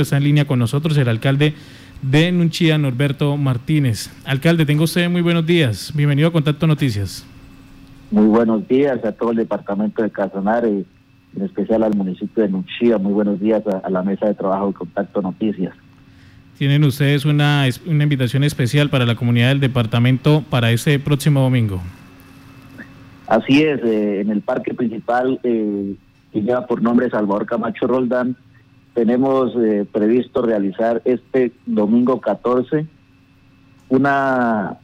Está en línea con nosotros el alcalde de Nunchía, Norberto Martínez. Alcalde, tengo usted muy buenos días. Bienvenido a Contacto Noticias. Muy buenos días a todo el departamento de Casanare, en especial al municipio de Nunchía. Muy buenos días a, la mesa de trabajo de Contacto Noticias. Tienen ustedes una, una invitación especial para la comunidad del departamento para este próximo domingo. Así es, eh, en el parque principal eh, que lleva por nombre Salvador Camacho Roldán tenemos eh, previsto realizar este domingo 14 una,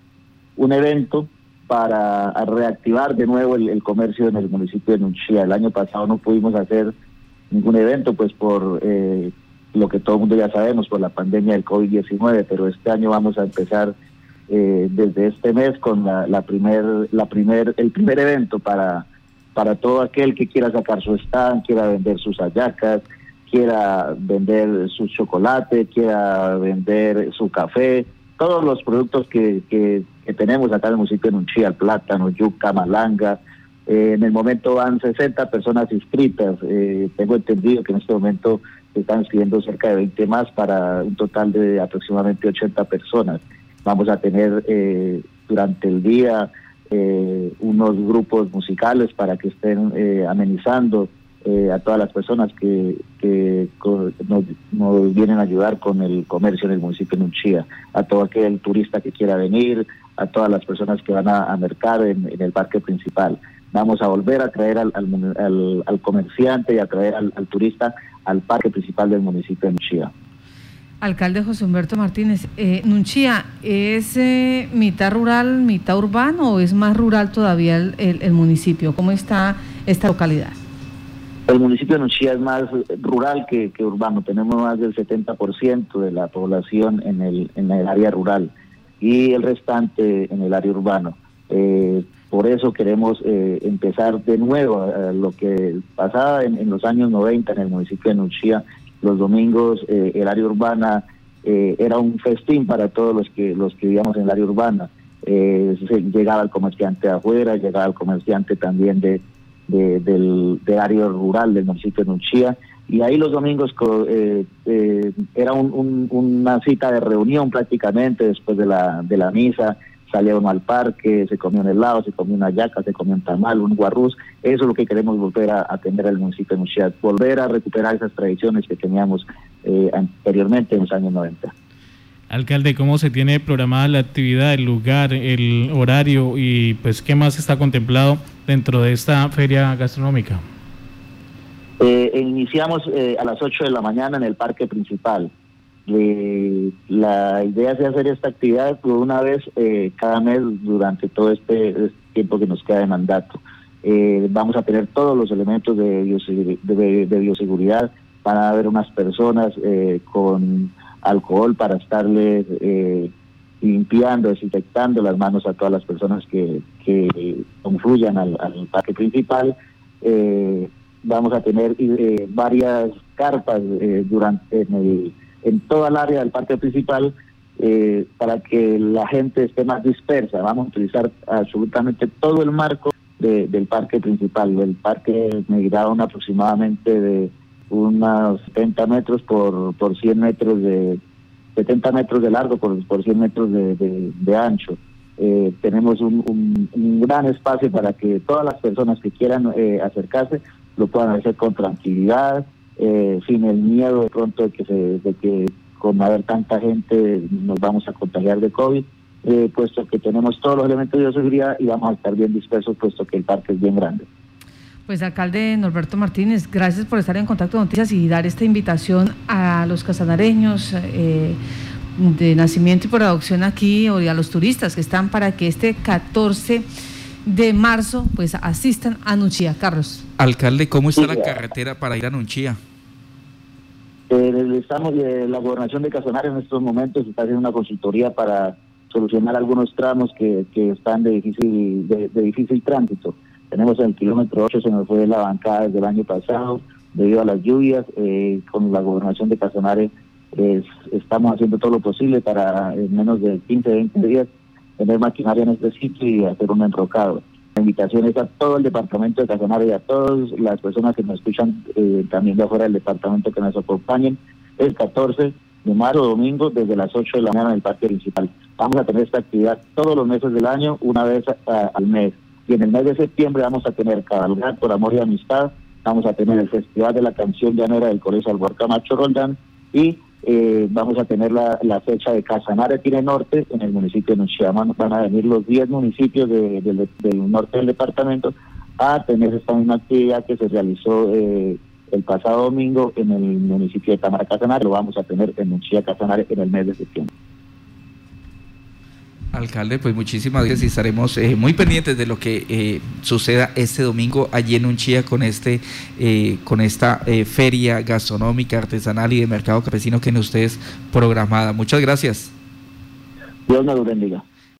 un evento para reactivar de nuevo el, comercio en el municipio de Nunchía. El año pasado no pudimos hacer ningún evento, pues por eh, lo que todo el mundo ya sabemos, por la pandemia del COVID-19, pero este año vamos a empezar eh, desde este mes con la, la primer, la primer, el primer evento para, para todo aquel que quiera sacar su stand, quiera vender sus hallacas, quiera vender su chocolate, quiera vender su café, todos los productos que, que, tenemos acá en el municipio de Nunchía, plátano, yuca, malanga. Eh, en el momento van 60 personas inscritas. Eh, tengo entendido que en este momento se están inscribiendo cerca de 20 más para un total de aproximadamente 80 personas. Vamos a tener eh, durante el día unos grupos musicales para que estén amenizando eh, a todas las personas que, que nos, vienen a ayudar con el comercio en el municipio de Nunchía, a todo aquel turista que quiera venir, a todas las personas que van a, mercar en, el parque principal. Vamos a volver a traer al, comerciante y a traer al, turista al parque principal del municipio de Nunchía. Alcalde José Humberto Martínez, eh, Nunchía, ¿es eh, mitad rural, mitad urbano o es más rural todavía el municipio? ¿Cómo está esta localidad? El municipio de Nuchía es más rural que, urbano. Tenemos más del 70% de la población en el, en el área rural y el restante en el área urbano. Eh, por eso queremos eh, empezar de nuevo lo que pasaba en, los años 90 en el municipio de Nuchía. Los domingos eh, el área urbana era un festín para todos los que los que vivíamos en el área urbana. llegaba el comerciante afuera, llegaba el comerciante también de, del, área rural del municipio de Nunchía. Y ahí los domingos eh, eh, era una cita de reunión prácticamente después de la, de la misa. Salía uno al parque, se comía un helado, se comía una yaca, se comía un tamal, un guarrús. Eso es lo que queremos volver a atender al municipio de Nunchía, volver a recuperar esas tradiciones que teníamos eh, anteriormente en los años 90. Alcalde, ¿cómo se tiene programada la actividad, el lugar, el horario y pues qué más está contemplado dentro de esta feria gastronómica? Eh, iniciamos eh, a las 8 de la mañana en el parque principal. Eh, la idea es hacer esta actividad una vez cada mes durante todo este, este, tiempo que nos queda de mandato. vamos a tener todos los elementos de, de bioseguridad. Van a haber unas personas con alcohol para estarles limpiando, desinfectando las manos a todas las personas que, que confluyan al, parque principal. Eh, vamos a tener eh, varias carpas eh, durante en, el, en toda el área del parque principal para que la gente esté más dispersa. Vamos a utilizar absolutamente todo el marco del parque principal. El parque medirá un aproximadamente de unos 70 metros por, por 100 metros de 70 metros de largo por, por 100 metros de, ancho. Eh, tenemos un, gran espacio para que todas las personas que quieran eh, acercarse lo puedan hacer con tranquilidad, eh, sin el miedo de pronto de que, se, de que con haber tanta gente nos vamos a contagiar de COVID, puesto que tenemos todos los elementos de seguridad y vamos a estar bien dispersos, puesto que el parque es bien grande. Pues alcalde Norberto Martínez, gracias por estar en contacto con Noticias y dar esta invitación a los casanareños eh, de nacimiento y por adopción aquí o a los turistas que están para que este 14 de marzo pues asistan a Nunchía. Carlos. Alcalde, ¿cómo está la carretera para ir a Nunchía? Eh, estamos, eh, la gobernación de Casanare en estos momentos está haciendo una consultoría para solucionar algunos tramos que, están de difícil, de difícil tránsito. Tenemos el kilómetro 8, se nos fue la bancada desde el año pasado debido a las lluvias. Eh, con la gobernación de Casanare estamos haciendo todo lo posible para en menos de 15, 20 días tener maquinaria en este sitio y hacer un enrocado. La invitación es a todo el departamento de Casanare y a todas las personas que nos escuchan eh, también de afuera del departamento que nos acompañen el 14 de marzo, domingo, desde las 8 de la mañana en el parque principal. Vamos a tener esta actividad todos los meses del año, una vez al mes. Y en el mes de septiembre vamos a tener Cabalgar por Amor y Amistad, vamos a tener el Festival de la Canción Llanera del Colegio Albor Camacho Roldán y eh, vamos a tener la, fecha de Casanare Tine Norte en el municipio de Nuchiama. Van a venir los 10 municipios del norte del departamento a tener esta misma actividad que se realizó eh, el pasado domingo en el municipio de Tamara Casanare. Lo vamos a tener en Nuchia Casanare en el mes de septiembre. Alcalde, pues muchísimas gracias y estaremos eh, muy pendientes de lo que eh, suceda este domingo allí en Unchía con este, eh, con esta feria gastronómica, artesanal y de mercado campesino que en ustedes programada. Muchas gracias. Dios lo bendiga.